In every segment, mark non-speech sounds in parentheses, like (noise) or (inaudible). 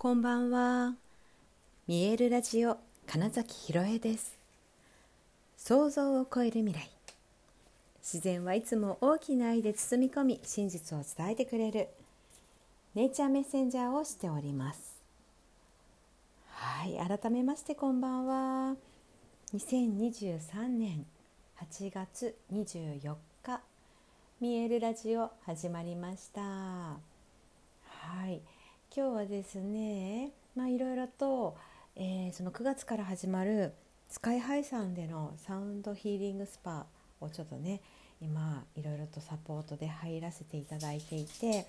こんばんは。見えるラジオ金崎ひろえです。想像を超える未来。自然はいつも大きな愛で包み込み、真実を伝えてくれるネイチャーメッセンジャーをしております。はい、改めましてこんばんは。2023年8月24日、見えるラジオ始まりました。はい。今日はですねまあいろいろと、えー、その9月から始まるスカイハイさんでのサウンドヒーリングスパをちょっとね今いろいろとサポートで入らせていただいていて、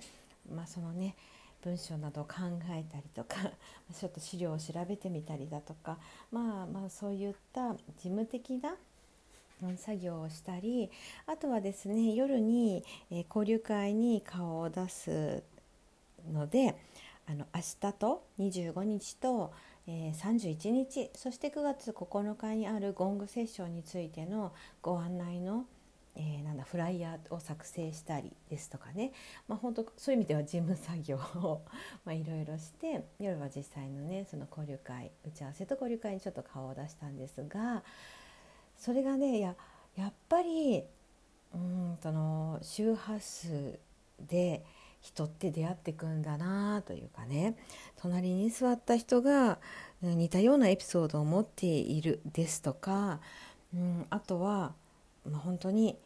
まあ、そのね文章などを考えたりとか (laughs) ちょっと資料を調べてみたりだとか、まあ、まあそういった事務的な作業をしたりあとはですね夜に、え交流会に顔を出すのであの明日と25日と、えー、31日そして9月9日にあるゴングセッションについてのご案内の、えー、なんだフライヤーを作成したりですとかね、まあ、本当そういう意味では事務作業を (laughs) いろいろして夜は実際のねその交流会打ち合わせと交流会にちょっと顔を出したんですがそれがねややっぱりうんその周波数で人って出会ってくんだなというかね。隣に座った人が似たようなエピソードを持っているですとか、うん、あとは、まあ、本当に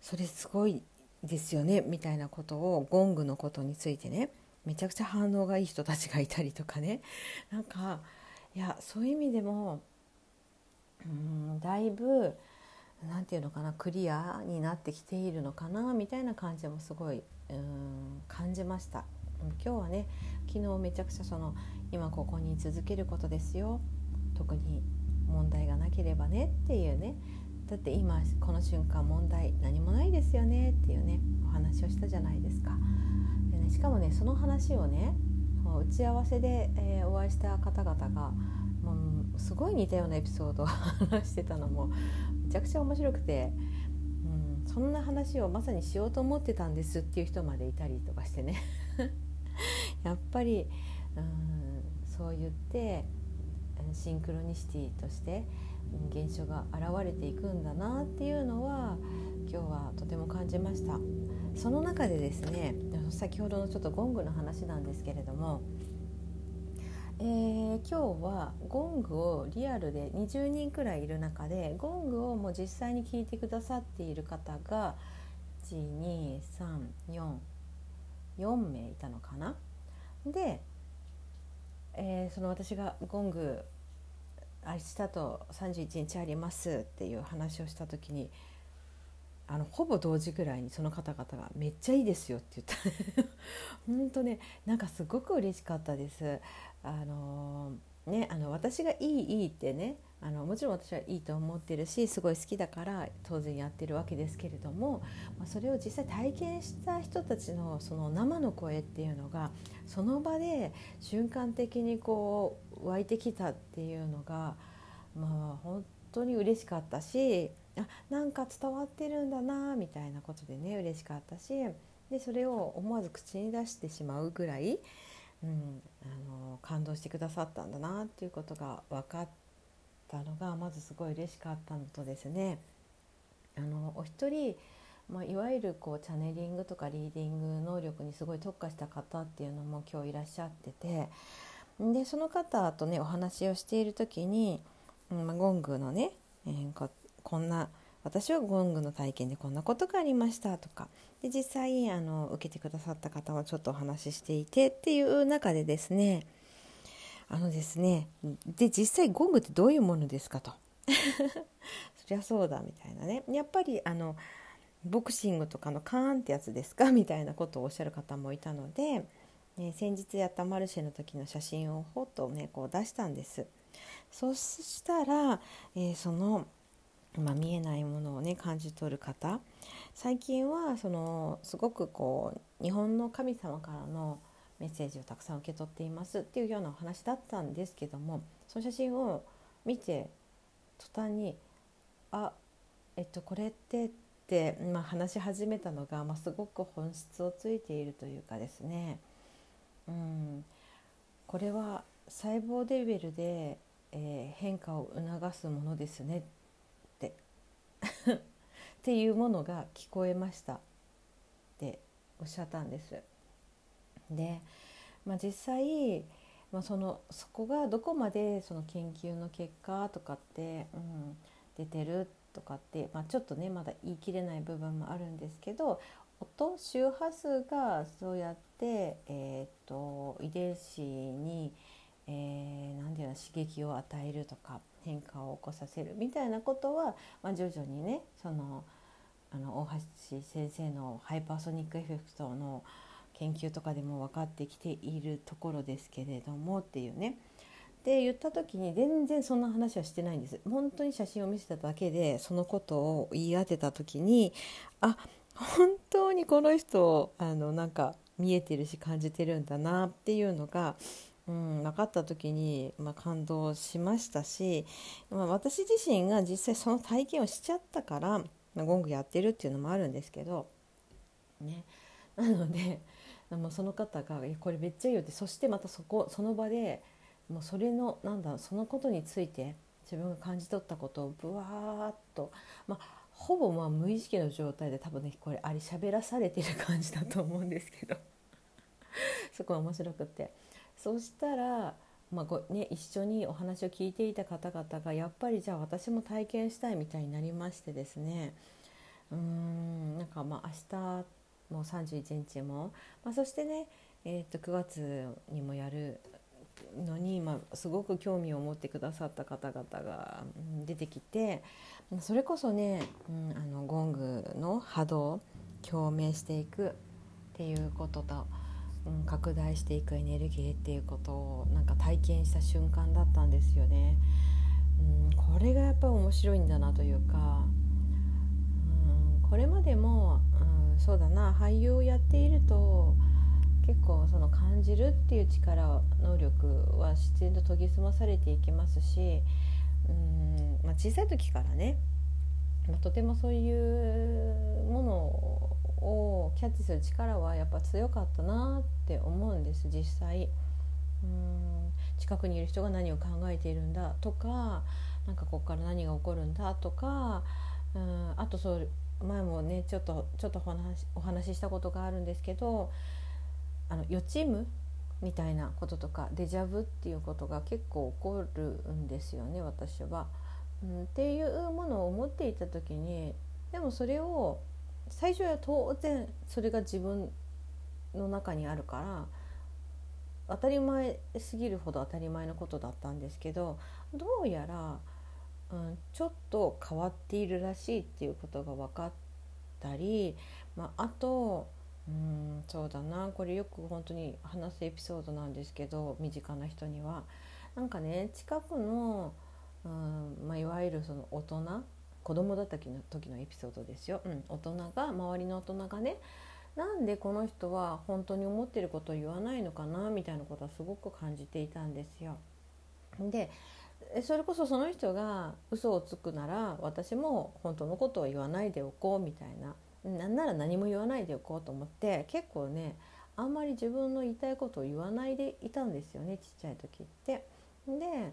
それすごいですよねみたいなことをゴングのことについてねめちゃくちゃ反応がいい人たちがいたりとかね。なんかいやそういう意味でもうんだいぶ何て言うのかなクリアになってきているのかなみたいな感じもすごいうん感じました。今日はね昨日めちゃくちゃその今ここに続けることですよ。特に問題がなければねっていうね。だって今この瞬間問題何もないですよねっていうねお話をしたじゃないですか。でねしかもねその話をね打ち合わせで、えー、お会いした方々がもうすごい似たようなエピソードを話してたのもちゃくちゃ面白くて、うん、そんな話をまさにしようと思ってたんですっていう人までいたりとかしてね。(laughs) やっぱり、うん、そう言ってシンクロニシティとして現象が現れていくんだなっていうのは今日はとても感じました。その中でですね先ほどのちょっとゴングの話なんですけれどもえー、今日はゴングをリアルで20人くらいいる中でゴングをもう実際に聞いてくださっている方が12344名いたのかな？で、えー、その私がゴング明日と31日ありますっていう話をした時にあのほぼ同時ぐらいにその方々が「めっちゃいいですよ」って言った本当ねなんかすごく嬉しかったです。あのね、あの私がいいいいってねあのもちろん私はいいと思ってるしすごい好きだから当然やってるわけですけれども、まあ、それを実際体験した人たちのその生の声っていうのがその場で瞬間的にこう湧いてきたっていうのがまあ本当に嬉しかったしあなんか伝わってるんだなみたいなことでね嬉しかったしでそれを思わず口に出してしまうぐらいうん、あの感動してくださったんだなっていうことが分かったのがまずすごい嬉しかったのとですねあのお一人、まあ、いわゆるこうチャネリングとかリーディング能力にすごい特化した方っていうのも今日いらっしゃっててでその方とねお話をしている時に、うんま、ゴングのね、えー、こんな私はゴングの体験でこんなことがありましたとかで実際あの受けてくださった方はちょっとお話ししていてっていう中でですねあのですねで実際ゴングってどういうものですかと。(laughs) そりゃそうだみたいなね。やっぱりあのボクシングとかのカーンってやつですか？(laughs) みたいなことをおっしゃる方もいたので、ね、先日やったマルシェの時の写真をほっとねこう出したんです。そしたら、えー、そのまあ、見えないものをね感じ取る方。最近はそのすごくこう日本の神様からのメッセージをたくさん受け取っていますっていうようなお話だったんですけどもその写真を見て途端に「あえっとこれって」って、まあ、話し始めたのが、まあ、すごく本質をついているというかですね、うん、これは細胞レベルで、えー、変化を促すものですねっっていうものが聞こえましたっておっしゃったんです。で、まあ、実際、まあ、そのそこがどこまでその研究の結果とかって、うん、出てるとかって、まあ、ちょっとねまだ言い切れない部分もあるんですけど音周波数がそうやって、えーと、遺伝子に、えー、何て言うの刺激を与えるとか変化を起こさせるみたいなことは、まあ、徐々にねそのあの大大橋先生のハイパーソニックエフェクトの研究とかでも分かってきているところですけれどもっていうね。で言った時に全然そんな話はしてないんです本当に写真を見せただけでそのことを言い当てた時にあ本当にこの人あのなんか見えてるし感じてるんだなっていうのが、うん、分かった時に、まあ、感動しましたし、まあ、私自身が実際その体験をしちゃったから、まあ、ゴングやってるっていうのもあるんですけど、ね、なのでもうその方が「これめっちゃいいよ」ってそしてまたそこその場でもうそれのなんだそのことについて自分が感じ取ったことをぶわーっと、まあ、ほぼまあ無意識の状態で多分ねこれあり喋らされてる感じだと思うんですけど。(laughs) そこは面白くて。そしたら、まあごね、一緒にお話を聞いていた方々がやっぱりじゃあ私も体験したいみたいになりましてですね。うーんなんかまあ明日も31日も、まあ、そしてね、えー、と9月にもやるのに、まあ、すごく興味を持ってくださった方々が出てきてそれこそね、うん、あのゴングの波動共鳴していくっていうことと、うん、拡大していくエネルギーっていうことをなんか体験した瞬間だったんですよね。うん、これがやっぱ面白いんだなというか、うん、これまでも、うん、そうだな俳優をやっていると結構その感じるっていう力能力は自然と研ぎ澄まされていきますしうん、まあ、小さい時からね、まあ、とてもそういうものをキャッチする力はやっぱ強かったなって思うんです実際。うん近くにいる人が何を考えているんだとかなんかここから何が起こるんだとかうんあとそう前もねちょっとちょっとお話お話ししたことがあるんですけどあの予知夢みたいなこととかデジャブっていうことが結構起こるんですよね私は、うん。っていうものを思っていた時にでもそれを最初は当然それが自分の中にあるから当たり前すぎるほど当たり前のことだったんですけどどうやら、うん、ちょっと変わっているらしいっていうことが分かったり、まあ、あとうんそうだなこれよく本当に話すエピソードなんですけど身近な人には。なんかね近くの、うんまあ、いわゆるその大人子供だった時の時のエピソードですよ、うん、大人が周りの大人がねなんでこの人は本当に思ってることを言わないのかなみたいなことはすごく感じていたんですよ。でそれこそその人が嘘をつくなら私も本当のことを言わないでおこうみたいななんなら何も言わないでおこうと思って結構ねあんまり自分の言いたいことを言わないでいたんですよねちっちゃい時って。で、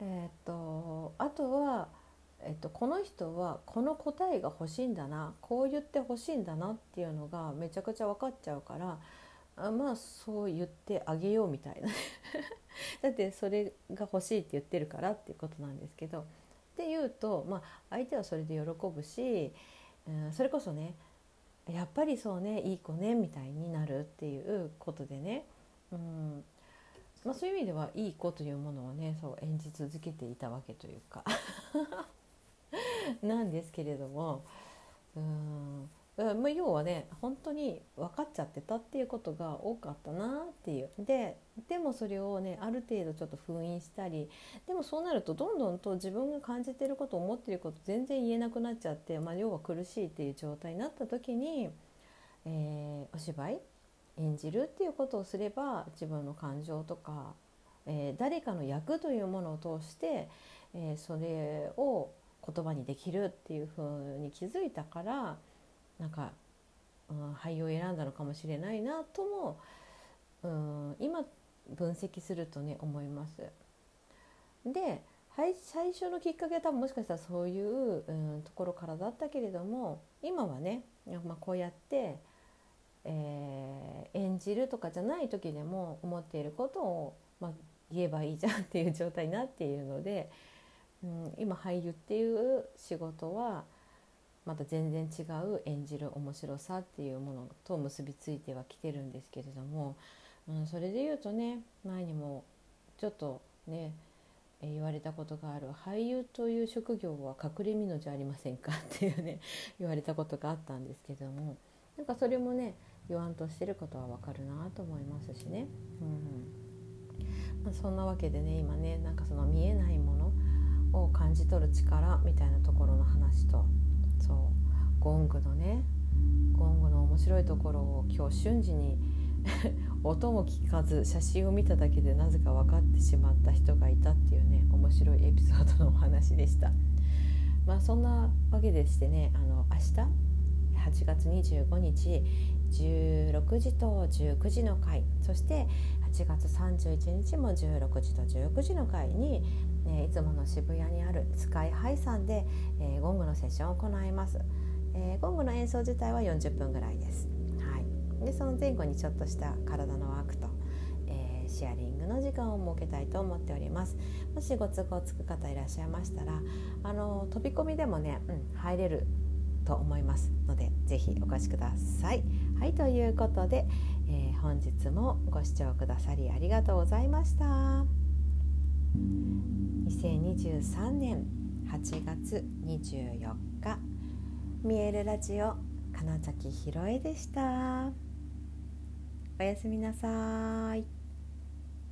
えー、っとあとは、えっと、この人はこの答えが欲しいんだなこう言って欲しいんだなっていうのがめちゃくちゃ分かっちゃうからあまあそう言ってあげようみたいな。(laughs) だってそれが欲しいって言ってるからっていうことなんですけどっていうと、まあ、相手はそれで喜ぶしうん、それこそねやっぱりそうねいい子ねみたいになるっていうことでね、うんまあ、そういう意味ではいい子というものをねそう演じ続けていたわけというか。(laughs) なんですけれどもうんまあ、要はね本当に分かっちゃってたっていうことが多かったなっていう。ででもそれをねある程度ちょっと封印したりでもそうなるとどんどんと自分が感じてること思ってること全然言えなくなっちゃって、まあ、要は苦しいっていう状態になった時に、えー、お芝居演じるっていうことをすれば自分の感情とか、えー、誰かの役というものを通して、えー、それを言葉にできるっていうふうに気づいたからなんか、うん、俳優を選んだのかもしれないなとも、うん、今分析するとね思います。で最初のきっかけは多分もしかしたらそういう、うん、ところからだったけれども今はね、まあ、こうやって、えー、演じるとかじゃない時でも思っていることを、まあ、言えばいいじゃんっていう状態になっているので、うん、今俳優っていう仕事はまた全然違う演じる面白さっていうものと結びついてはきてるんですけれども、うん、それで言うとね前にもちょっとね言われたことがある俳優という職業は隠れ身のじゃありませんかっていうね (laughs) 言われたことがあったんですけどもなんかそれもね言わんとしてることはわかるなと思いますしね。うんまあ、そんなわけでね今ねなんかその見えないものを感じ取る力みたいなところの話とそうゴングのねゴングの面白いところを今日瞬時に (laughs) 音も聞かず写真を見ただけでなぜか分かってしまった人がいたっていうね面白いエピソードのお話でした。まあそんなわけでしてねあの明日8月25日16時と19時の回そして8月31日も16時と19時の回に、えー、いつもの渋谷にあるスカイハイさんで、えー、ゴングのセッションを行います、えー、ゴングの演奏自体は40分ぐらいです、はい、でその前後にちょっとした体のワークと、えシェアリングの時間を設けたいと思っております。もしご都合つく方いらっしゃいましたらあの飛び込みでもね、うん、入れると思いますのでぜひお越しください。はいということで、えー、本日もご視聴くださりありがとうございました。2023年8月24日見えるラジオ金崎ひろえでした。おやすみなさい。